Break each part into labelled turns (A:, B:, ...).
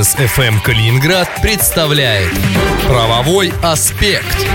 A: Бизнес FM Калининград представляет Правовой аспект.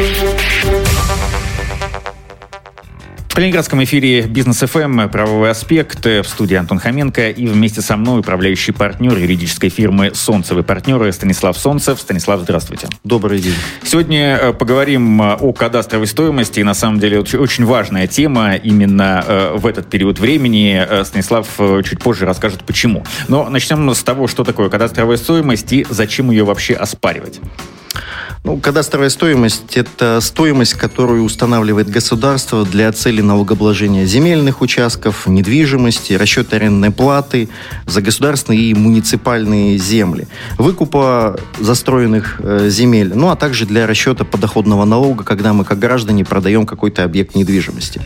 B: В Калининградском эфире Бизнес ФМ «Правовой аспект» в студии Антон Хоменко и вместе со мной управляющий партнер юридической фирмы «Солнцевы партнеры» Станислав Солнцев. Станислав, здравствуйте.
C: Добрый день.
B: Сегодня э, поговорим э, о кадастровой стоимости. И на самом деле очень важная тема именно э, в этот период времени. Станислав чуть позже расскажет, почему. Но начнем с того, что такое кадастровая стоимость и зачем ее вообще оспаривать.
C: Ну, кадастровая стоимость – это стоимость, которую устанавливает государство для цели налогообложения земельных участков, недвижимости, расчета арендной платы за государственные и муниципальные земли, выкупа застроенных э, земель, ну, а также для расчета подоходного налога, когда мы, как граждане, продаем какой-то объект недвижимости.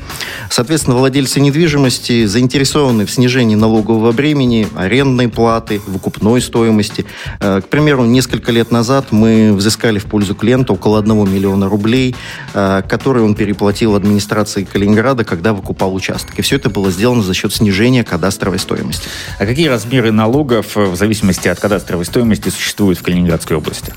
C: Соответственно, владельцы недвижимости заинтересованы в снижении налогового бремени, арендной платы, выкупной стоимости. Э, к примеру, несколько лет назад мы взыскали в пользу пользу клиента около 1 миллиона рублей, э, которые он переплатил администрации Калининграда, когда выкупал участок. И все это было сделано за счет снижения кадастровой стоимости.
B: А какие размеры налогов в зависимости от кадастровой стоимости существуют в Калининградской области?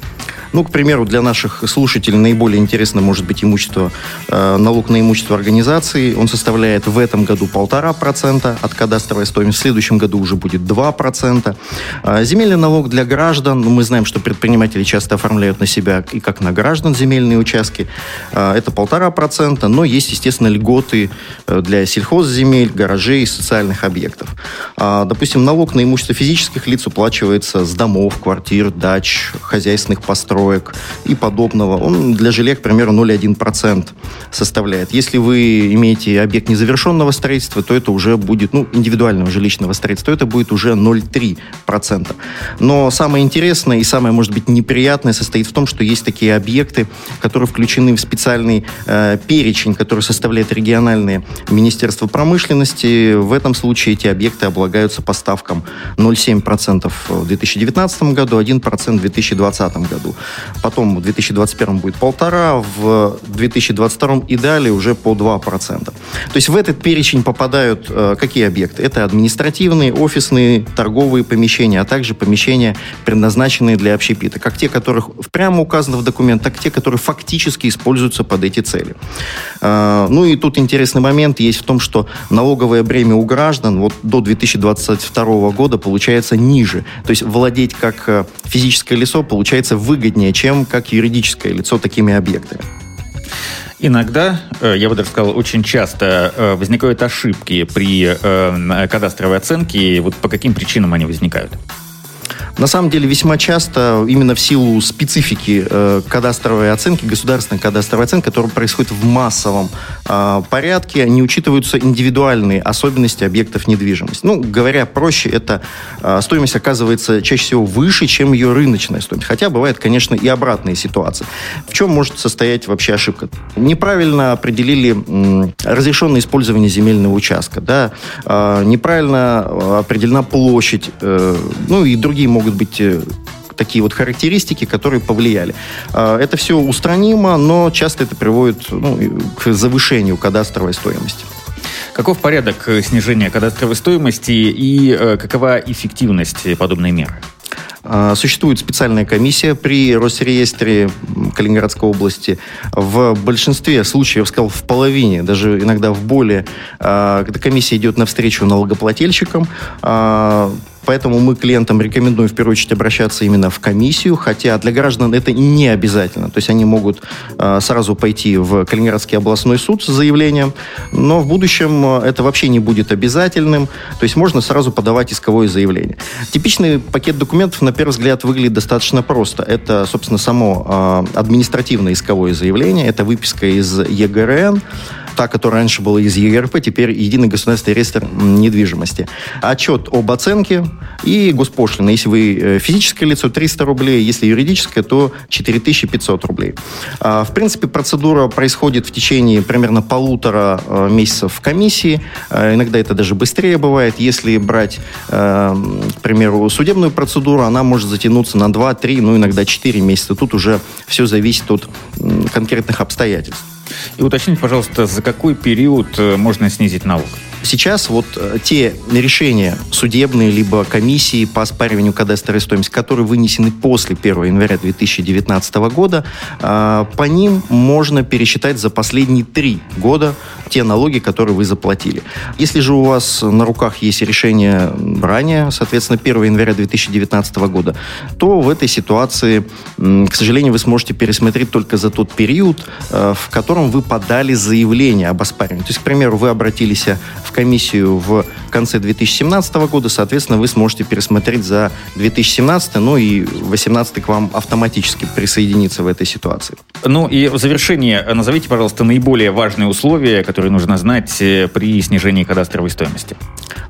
C: Ну, к примеру, для наших слушателей наиболее интересно может быть имущество, э, налог на имущество организации. Он составляет в этом году полтора процента от кадастровой стоимости, в следующем году уже будет 2%. Э, земельный налог для граждан, ну, мы знаем, что предприниматели часто оформляют на себя и как на граждан земельные участки. Э, это полтора процента, но есть, естественно, льготы э, для сельхозземель, гаражей, социальных объектов. Э, допустим, налог на имущество физических лиц уплачивается с домов, квартир, дач, хозяйственных построек и подобного, он для жилья, к примеру, 0,1% составляет. Если вы имеете объект незавершенного строительства, то это уже будет, ну, индивидуального жилищного строительства, это будет уже 0,3%. Но самое интересное и самое, может быть, неприятное состоит в том, что есть такие объекты, которые включены в специальный э, перечень, который составляет региональные Министерство промышленности. В этом случае эти объекты облагаются по ставкам 0,7% в 2019 году, 1% в 2020 году. Потом в 2021 будет полтора, в 2022 и далее уже по 2%. То есть в этот перечень попадают э, какие объекты? Это административные, офисные, торговые помещения, а также помещения, предназначенные для общепита. Как те, которых прямо указано в документ, так и те, которые фактически используются под эти цели. Э, ну и тут интересный момент есть в том, что налоговое бремя у граждан вот до 2022 года получается ниже. То есть владеть как э, физическое лицо получается выгоднее выгоднее, чем как юридическое лицо такими объектами.
B: Иногда, э, я бы даже сказал, очень часто э, возникают ошибки при э, кадастровой оценке. Вот по каким причинам они возникают?
C: На самом деле весьма часто именно в силу специфики э, кадастровой оценки, государственной кадастровой оценки, которая происходит в массовом э, порядке, не учитываются индивидуальные особенности объектов недвижимости. Ну, говоря проще, это э, стоимость оказывается чаще всего выше, чем ее рыночная стоимость. Хотя бывает, конечно, и обратные ситуации. В чем может состоять вообще ошибка? Неправильно определили м, разрешенное использование земельного участка, да? э, неправильно определена площадь, э, ну и другие могут могут быть э, такие вот характеристики, которые повлияли. А, это все устранимо, но часто это приводит ну, к завышению кадастровой стоимости.
B: Каков порядок э, снижения кадастровой стоимости и э, какова эффективность подобной меры?
C: А, существует специальная комиссия при Росреестре Калининградской области. В большинстве случаев, я бы сказал, в половине, даже иногда в более, а, эта комиссия идет навстречу налогоплательщикам, Поэтому мы клиентам рекомендуем в первую очередь обращаться именно в комиссию, хотя для граждан это не обязательно. То есть они могут э, сразу пойти в Калининградский областной суд с заявлением, но в будущем а, это вообще не будет обязательным. То есть можно сразу подавать исковое заявление. Типичный пакет документов, на первый взгляд, выглядит достаточно просто. Это, собственно, само э, административное исковое заявление, это выписка из ЕГРН, та, которая раньше была из ЕГРП, теперь Единый государственный реестр недвижимости. Отчет об оценке и госпошлина. Если вы э, физическое лицо, 300 рублей, если юридическое, то 4500 рублей. А, в принципе, процедура происходит в течение примерно полутора э, месяцев в комиссии. А, иногда это даже быстрее бывает. Если брать, э, к примеру, судебную процедуру, она может затянуться на 2, 3, ну иногда 4 месяца. Тут уже все зависит от конкретных обстоятельств.
B: И уточните, пожалуйста, за какой период э, можно снизить налог?
C: Сейчас вот э, те решения судебные, либо комиссии по оспариванию кадастровой стоимости, которые вынесены после 1 января 2019 года, э, по ним можно пересчитать за последние три года те налоги, которые вы заплатили. Если же у вас на руках есть решение ранее, соответственно, 1 января 2019 года, то в этой ситуации, к сожалению, вы сможете пересмотреть только за тот период, э, в котором вы подали заявление об оспаривании. То есть, к примеру, вы обратились в комиссию в конце 2017 года, соответственно, вы сможете пересмотреть за 2017, ну и 2018 к вам автоматически присоединиться в этой ситуации.
B: Ну и в завершение назовите, пожалуйста, наиболее важные условия, которые нужно знать э, при снижении кадастровой стоимости.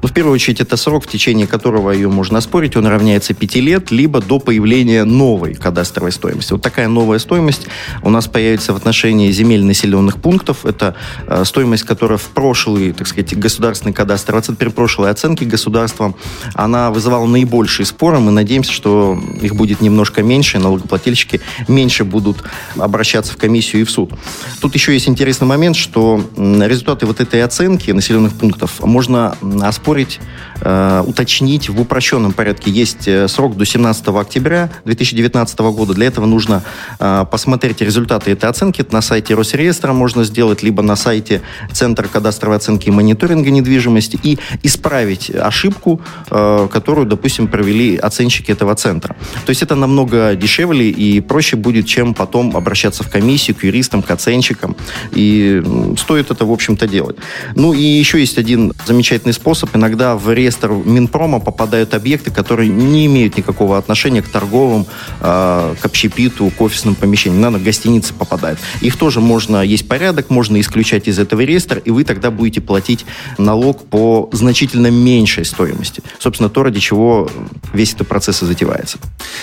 C: Ну, в первую очередь, это срок, в течение которого ее можно оспорить, он равняется 5 лет, либо до появления новой кадастровой стоимости. Вот такая новая стоимость у нас появится в отношении земель населенных пунктов. Это э, стоимость, которая в прошлый, так сказать, государственный кадастр, теперь прошлой оценки государства, она вызывала наибольшие споры. Мы надеемся, что их будет немножко меньше, налогоплательщики меньше будут обращаться в комиссию и в суд. Тут еще есть интересный момент, что результаты вот этой оценки населенных пунктов можно оспорить, э, уточнить в упрощенном порядке. Есть э, срок до 17 октября 2019 года. Для этого нужно э, посмотреть результаты этой оценки. Это на сайте Росреестра можно сделать, либо на сайте Центра кадастровой оценки и мониторинга недвижимости и исправить ошибку, которую, допустим, провели оценщики этого центра. То есть это намного дешевле и проще будет, чем потом обращаться в комиссию, к юристам, к оценщикам. И стоит это, в общем-то, делать. Ну и еще есть один замечательный способ. Иногда в реестр Минпрома попадают объекты, которые не имеют никакого отношения к торговым, э, к общепиту, к офисным помещениям. На гостиницы попадают. Их тоже можно, есть порядок, можно исключать из этого реестра, и вы тогда будете платить налог по значительно меньшей стоимости. Собственно, то, ради чего весь этот процесс и затевается.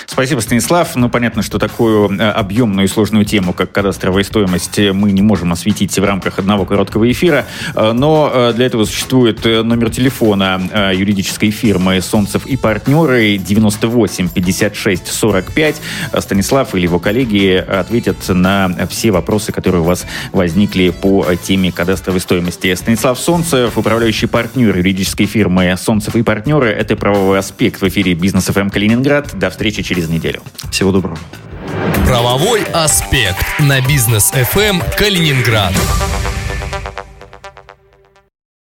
B: Спасибо, Станислав. Ну, понятно, что такую э, объемную и сложную тему, как кадастровая стоимость, мы не можем осветить в рамках одного короткого эфира, э, но э, для этого существует номер телефона юридической фирмы «Солнцев и партнеры» 98 56 45. Станислав или его коллеги ответят на все вопросы, которые у вас возникли по теме кадастровой стоимости. Станислав Солнцев, управляющий партнер юридической фирмы «Солнцев и партнеры». Это правовой аспект в эфире «Бизнес ФМ Калининград». До встречи через неделю.
C: Всего доброго.
A: Правовой аспект на бизнес FM Калининград.